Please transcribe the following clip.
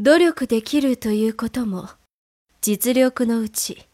努力できるということも実力のうち。